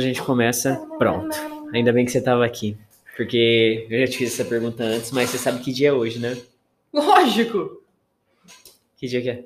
A gente começa, pronto. Ainda bem que você tava aqui. Porque eu já te fiz essa pergunta antes, mas você sabe que dia é hoje, né? Lógico! Que dia que é?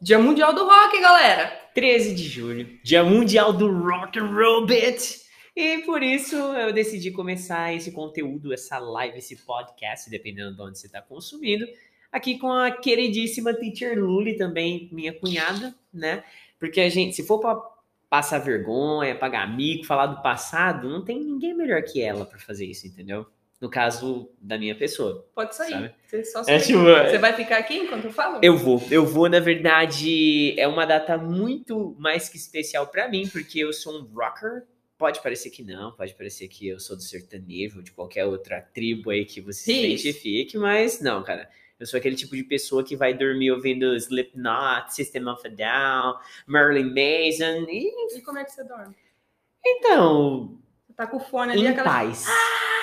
Dia Mundial do Rock, galera! 13 de julho, Dia Mundial do Rock and Roll Bit. E por isso eu decidi começar esse conteúdo, essa live, esse podcast, dependendo de onde você está consumindo, aqui com a queridíssima Teacher Luli, também minha cunhada, né? Porque a gente, se for para passar vergonha, pagar mico, falar do passado, não tem ninguém melhor que ela para fazer isso, entendeu? No caso da minha pessoa. Pode sair. Sabe? Você, só É tipo, Você vai ficar aqui enquanto eu falo? Eu vou, eu vou, na verdade, é uma data muito mais que especial pra mim, porque eu sou um rocker. Pode parecer que não, pode parecer que eu sou do sertanejo, de qualquer outra tribo aí que você se Isso. identifique, mas não, cara. Eu sou aquele tipo de pessoa que vai dormir ouvindo Slipknot, System of a Down, Marilyn Manson, e E como é que você dorme? então, Você tá com o fone ali, em aquela... paz.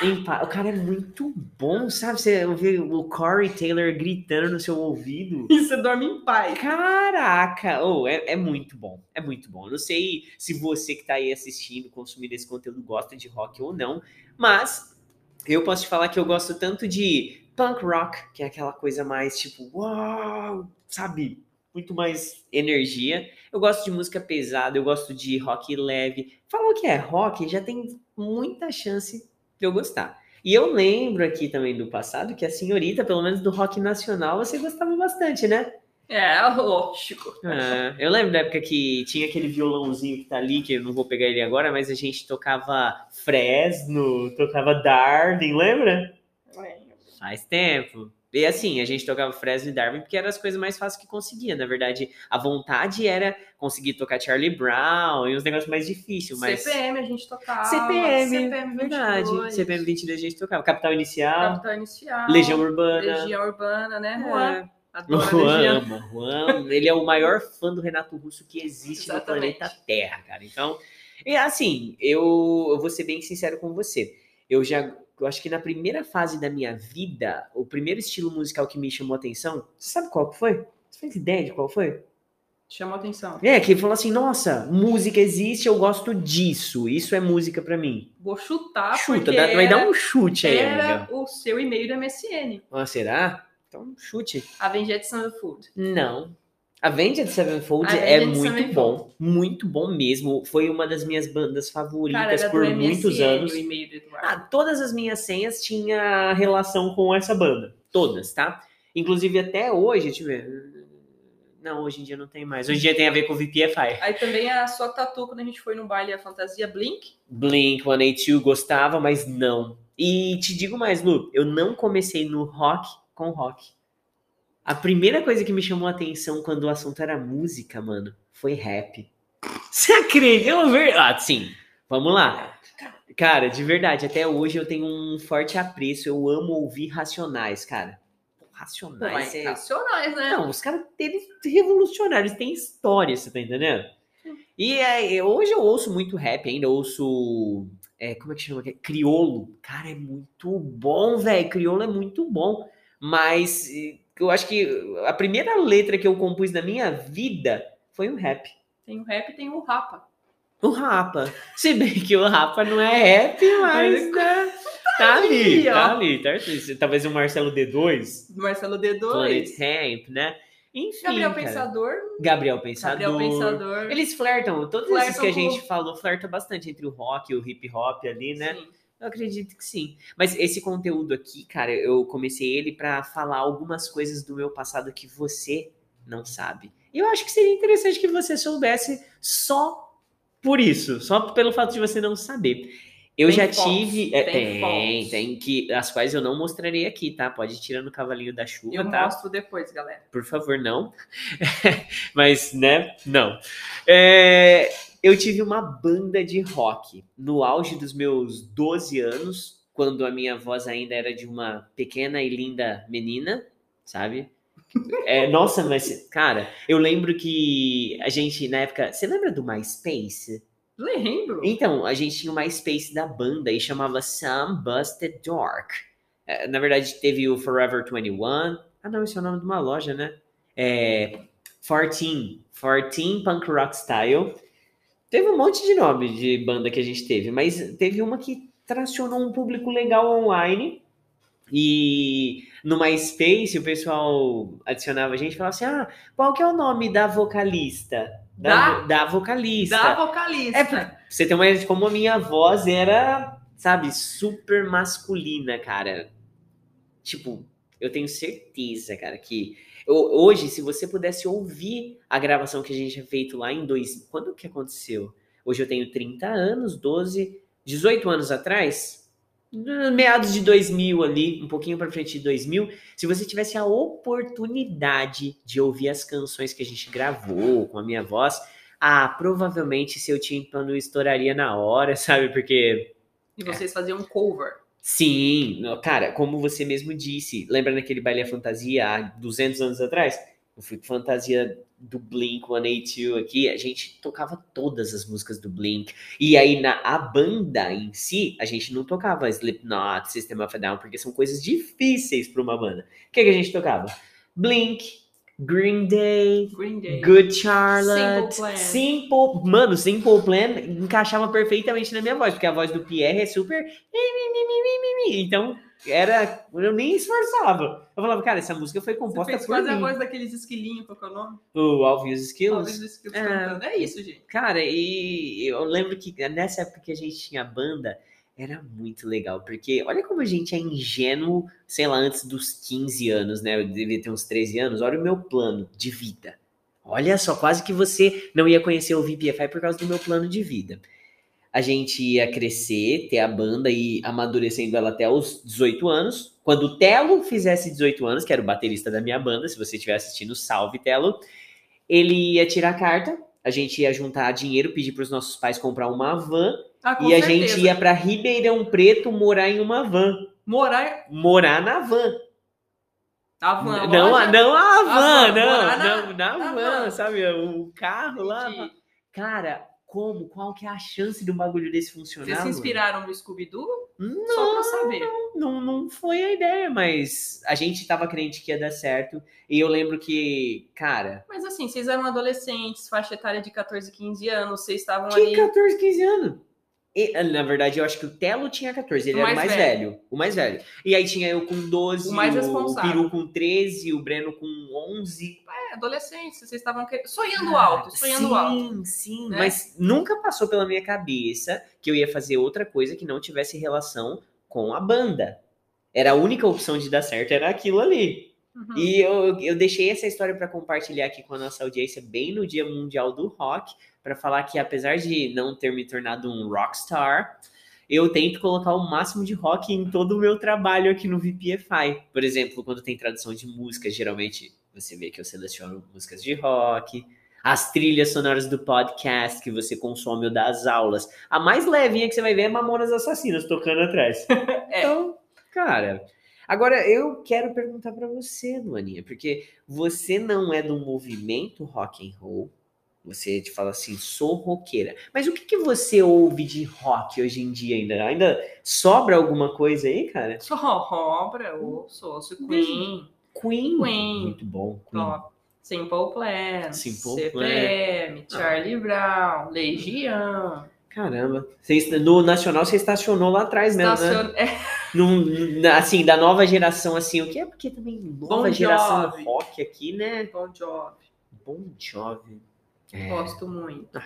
Em paz. O cara é muito bom, sabe? Você ouvir o Corey Taylor gritando no seu ouvido. E você dorme em paz. Caraca! Oh, é, é muito bom. É muito bom. Eu não sei se você que tá aí assistindo, consumindo esse conteúdo, gosta de rock ou não, mas eu posso te falar que eu gosto tanto de punk rock, que é aquela coisa mais tipo, uau, sabe? Muito mais energia. Eu gosto de música pesada, eu gosto de rock leve. Falou que é rock, já tem muita chance de eu gostar. E eu lembro aqui também do passado que a senhorita, pelo menos do rock nacional, você gostava bastante, né? É, lógico. É, eu lembro da época que tinha aquele violãozinho que tá ali, que eu não vou pegar ele agora, mas a gente tocava Fresno, tocava Darwin, lembra? Faz tempo. E assim, a gente tocava Fresno e Darwin porque eram as coisas mais fáceis que conseguia. Na verdade, a vontade era conseguir tocar Charlie Brown e uns negócios mais difíceis, mas. CPM a gente tocava. CPM, CPM verdade. 22, CPM 22 a gente tocava. Capital Inicial, Capital Inicial. Legião Urbana. Legião Urbana, né, É. Juan? Adoro a Juan ama, Juan, ele é o maior fã do Renato Russo que existe Exatamente. no planeta Terra, cara. Então, e assim, eu, eu vou ser bem sincero com você. Eu já, eu acho que na primeira fase da minha vida, o primeiro estilo musical que me chamou a atenção, você sabe qual que foi? Você faz ideia de qual foi? Chamou atenção. É, que ele falou assim, nossa, música existe, eu gosto disso, isso é música pra mim. Vou chutar Chuta, dá- vai dar um chute aí, era amiga. o seu e-mail do MSN. Ah, será? Então, chute. Avenged Sevenfold. Não. Avenged Sevenfold Avenged é muito Sevenfold. bom, muito bom mesmo. Foi uma das minhas bandas Cara, favoritas era por muitos MSN anos. o. Ah, todas as minhas senhas tinham relação com essa banda. Todas, tá? Inclusive até hoje, deixa eu ver. Não, hoje em dia não tem mais. Hoje em dia tem a ver com VPFI. Aí também a sua tatu, quando a gente foi no baile a fantasia Blink. Blink, 182 gostava, mas não. E te digo mais, Lu, eu não comecei no rock com rock. A primeira coisa que me chamou a atenção quando o assunto era música, mano, foi rap. Você acredita? Ver- Ah, sim. Vamos lá. Cara, de verdade, até hoje eu tenho um forte apreço. Eu amo ouvir Racionais, cara. Racionais mas é... racionais, né? Não, os caras, eles revolucionários, têm história, você tá entendendo? E é, hoje eu ouço muito rap ainda, eu ouço. é, como é que chama? Criolo. Cara, é muito bom, velho. Criolo é muito bom. Mas eu acho que a primeira letra que eu compus na minha vida foi um rap. Tem o rap e tem o rapa. O Rapa. Se bem que o Rapa não é rap, mas né, tá ali, ali, ó. tá ali. Tá, talvez o Marcelo D2, Do Marcelo Planet D2. Hemp, né? Enfim. Gabriel cara. Pensador. Gabriel Pensador. Gabriel Pensador. Eles flertam, todos esses Flertam que a com- gente falou, flertam bastante entre o rock e o hip hop ali, né? Sim. Eu acredito que sim. Mas esse conteúdo aqui, cara, eu comecei ele pra falar algumas coisas do meu passado que você não sabe. E eu acho que seria interessante que você soubesse só por isso, só pelo fato de você não saber. Eu Tem já fotos, tive. é, tem tem, tem, que. As quais eu não mostrarei aqui, tá? Pode ir tirando o cavalinho da chuva, Eu tá? mostro depois, galera. por favor, não. Mas, né, não. É, eu tive uma banda de rock no auge dos meus 12 anos, quando a minha voz ainda era de uma pequena e linda menina, sabe? É, nossa, mas, cara, eu lembro que a gente, na época. Você lembra do MySpace? Lembro. Então, a gente tinha o MySpace da banda e chamava Some Busted Dark. É, Na verdade, teve o Forever 21. Ah, não, esse é o nome de uma loja, né? É, 14. 14 Punk Rock Style. Teve um monte de nome de banda que a gente teve, mas teve uma que tracionou um público legal online. E no MySpace o pessoal adicionava a gente e falava assim: ah, qual que é o nome da vocalista? Da, da vocalista. Da vocalista. É, pra você ter uma ideia de como a minha voz era, sabe, super masculina, cara. Tipo, eu tenho certeza, cara, que eu- hoje, se você pudesse ouvir a gravação que a gente tinha feito lá em dois. Quando que aconteceu? Hoje eu tenho 30 anos, 12, 18 anos atrás, meados de 2000 ali, um pouquinho pra frente de 2000. Se você tivesse a oportunidade de ouvir as canções que a gente gravou com a minha voz, ah, provavelmente seu tímpano estouraria na hora, sabe? Porque E vocês faziam cover. Sim, cara, como você mesmo disse, lembra naquele baile fantasia há 200 anos atrás? Eu fui com fantasia do Blink 182 aqui, a gente tocava todas as músicas do Blink. E aí na a banda em si, a gente não tocava Slipknot, System of a Down, porque são coisas difíceis para uma banda. O que, que a gente tocava? Blink, Green Day, Green Day. Good Charlotte, Simple Plan. Simple, mano, Simple Plan encaixava perfeitamente na minha voz, porque a voz do Pierre é super então era, eu nem esforçava. Eu falava, cara, essa música foi Você composta fez por quase a mim. voz daqueles esquilinhos, qual que é o nome? O Obvious Skills. Talvez os Skills É. cantando. É isso, gente. Cara, e eu lembro que nessa época que a gente tinha banda, era muito legal, porque olha como a gente é ingênuo, sei lá, antes dos 15 anos, né? Eu devia ter uns 13 anos. Olha o meu plano de vida. Olha só, quase que você não ia conhecer o VPFI por causa do meu plano de vida. A gente ia crescer, ter a banda e amadurecendo ela até os 18 anos. Quando o Telo fizesse 18 anos, que era o baterista da minha banda, se você estiver assistindo, salve Telo, ele ia tirar a carta, a gente ia juntar dinheiro, pedir para os nossos pais comprar uma van Ah, e a certeza. gente ia para Ribeirão Preto morar em uma van. Morar Morar na van. a van. não, a, não a van, van, não, na- não, na na van, van. sabe? O carro lá. Entendi. Cara, como? Qual que é a chance de um bagulho desse funcionar? Vocês se inspiraram no Scooby-Doo? Não, Só pra saber. não, não foi a ideia, mas a gente tava crente que ia dar certo. E eu lembro que, cara, Mas assim, vocês eram adolescentes, faixa etária de 14, 15 anos, vocês estavam que ali. 14, 15 anos? E, na verdade, eu acho que o Telo tinha 14, ele O era o mais mais velho. O mais velho. E aí tinha eu com 12, O mais o. Peru com 13, o Breno com 11. É, adolescentes, vocês estavam sonhando alto, sonhando sim, alto. Sim, né? mas nunca passou pela minha cabeça que eu ia fazer outra coisa que não tivesse relação com a banda. Era a única opção de dar certo, era aquilo ali. Uhum. E eu, eu deixei essa história para compartilhar aqui com a nossa audiência bem no Dia Mundial do Rock, para falar que apesar de não ter me tornado um rockstar, eu tento colocar o máximo de rock em todo o meu trabalho aqui no VPFI. Por exemplo, quando tem tradução de música, geralmente você vê que eu seleciono músicas de rock, as trilhas sonoras do podcast que você consome ou das aulas. A mais levinha que você vai ver é Mamonas Assassinas tocando atrás. É. Então, cara, agora eu quero perguntar pra você, Luaninha, porque você não é do movimento rock and roll. Você te fala assim, sou roqueira. Mas o que, que você ouve de rock hoje em dia ainda? Ainda sobra alguma coisa aí, cara? Sou obra, eu sou, Queen, Queen. Queen. Muito bom. Queen. ó, Simple Plan, Simple CPM, Charlie Brown, Legião. Caramba. Você, no Nacional você estacionou lá atrás mesmo, né? Estacion- é, Num- assim, da nova geração, assim, o que é porque também nova Bon geração Jovi. rock aqui, né? Bon Jovi, Bon Jovi. É. gosto muito.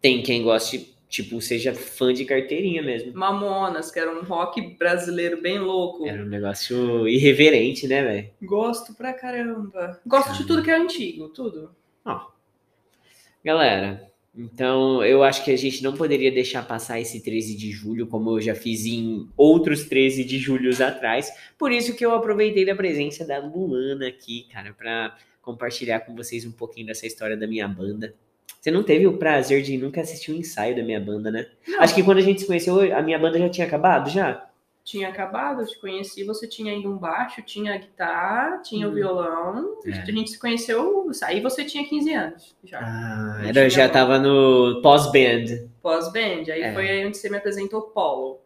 Tem quem goste, tipo, seja fã de carteirinha mesmo. Mamonas, que era um rock brasileiro bem louco. Era um negócio irreverente, né, velho? Gosto pra caramba. Gosto de tudo que é antigo, tudo. Galera, então eu acho que a gente não poderia deixar passar esse 13 de julho, como eu já fiz em outros 13 de julhos atrás. Por isso que eu aproveitei da presença da Luana aqui, cara, pra compartilhar com vocês um pouquinho dessa história da minha banda. Você não teve o prazer de nunca assistir um ensaio da minha banda, né? Acho que quando a gente se conheceu, a minha banda já tinha acabado, já? Tinha acabado, eu te conheci, você tinha ainda um baixo, tinha a guitarra, tinha Hum. o violão. É. A gente se conheceu, aí você tinha 15 anos já. Ah, era, já tava no pós-band. Pós-band, aí É. foi aí onde você me apresentou Polo.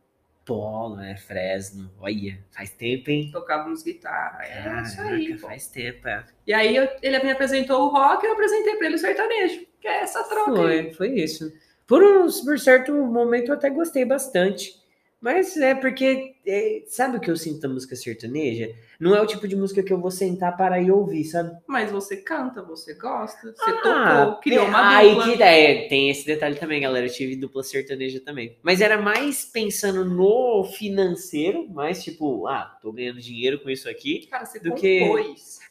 Polo, é, Fresno. Olha, faz tempo, hein? Tocávamos guitarra. É isso aí, pô. faz tempo, é. E aí eu- ele me apresentou o rock e eu apresentei pra ele o sertanejo. Que é essa troca aí. Foi, foi isso. Por, uns, por certo momento eu até gostei bastante. Mas é porque, é, sabe o que eu sinto da música sertaneja? Não é o tipo de música que eu vou sentar para ir ouvir, sabe? Mas você canta, você gosta, você Ah, tocou, criou é, uma aí dupla. que é, tem esse detalhe também, galera. Eu tive dupla sertaneja também. Mas era mais pensando no financeiro, mais tipo, ah, tô ganhando dinheiro com isso aqui. Cara, você do que-.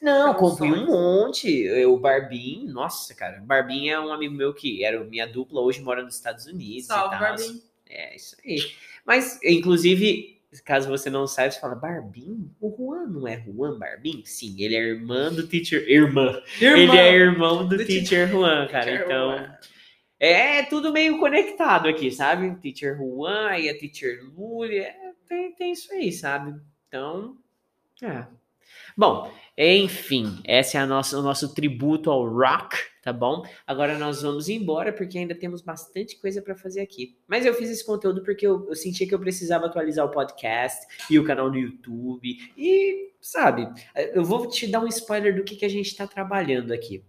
Não, comprei um monte. O Barbim, nossa, cara. Barbim é um amigo meu que era minha dupla, hoje mora nos Estados Unidos. e Salve, tal. Barbim. É, isso aí. Mas, inclusive, caso você não saiba, você fala, Barbim? O Juan não é Juan Barbim? Sim, ele é irmã do teacher. Irmã. Ele é irmão do, Do teacher Juan, cara. Teacher então. Juan. É tudo meio conectado aqui, sabe? Teacher Juan, aí a teacher Luli. É, tem, tem isso aí, sabe? Então. É. Bom, enfim, esse é nossa, o nosso tributo ao rock, tá bom? Agora nós vamos embora porque ainda temos bastante coisa para fazer aqui. Mas eu fiz esse conteúdo porque eu, eu senti que eu precisava atualizar o podcast e o canal no YouTube. E, sabe, eu vou te dar um spoiler do que, que a gente está trabalhando aqui.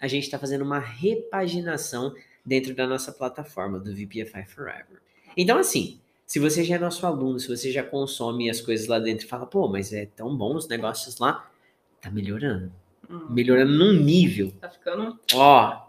A gente está fazendo uma repaginação dentro da nossa plataforma do VPFI Forever. Então, assim, se você já é nosso aluno, se você já consome as coisas lá dentro e fala, pô, mas é tão bom os negócios lá, tá melhorando. Hum, Melhorando num nível. Tá ficando. Ó,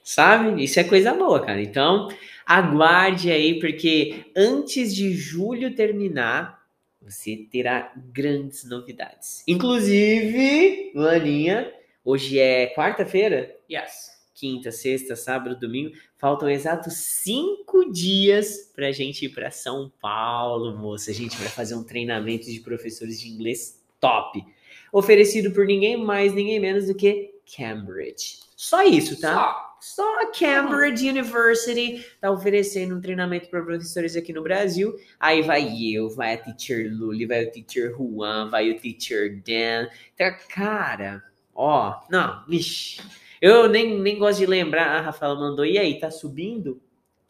sabe? Isso é coisa boa, cara. Então, aguarde aí, porque antes de julho terminar, você terá grandes novidades. Inclusive, Laninha, hoje é quarta-feira? Yes. Quinta, sexta, sábado, domingo. Faltam exatos cinco dias pra gente ir pra São Paulo, moça. A gente vai fazer um treinamento de professores de inglês top. Oferecido por ninguém mais, ninguém menos do que Cambridge. Só isso, tá? Só. Só a Cambridge University tá oferecendo um treinamento para professores aqui no Brasil. Aí vai eu, vai a teacher Luli, vai o teacher Juan, vai o teacher Dan. Então, cara, ó, não, vixi. Eu nem, nem gosto de lembrar. A Rafaela mandou, e aí, tá subindo?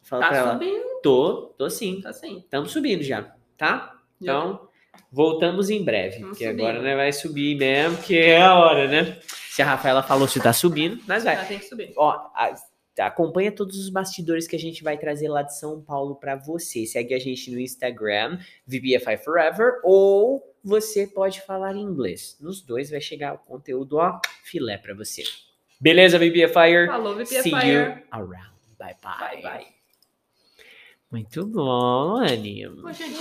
Fala Tá ela. subindo, Tô, tô sim. tá sim. Estamos subindo já, tá? Então, voltamos em breve. Vamos Porque subindo. agora né, vai subir mesmo, que é a hora, né? Se a Rafaela falou se tá subindo, nós vai. Ah, tem que subir. Ó, a- acompanha todos os bastidores que a gente vai trazer lá de São Paulo pra você. Segue a gente no Instagram, VBFI Forever, ou você pode falar inglês. Nos dois vai chegar o conteúdo, ó, filé pra você. Beleza, VBFire? Falou, VP See Fire. you around. Bye, bye. Bye, bye. Muito bom, Aninha. Poxa,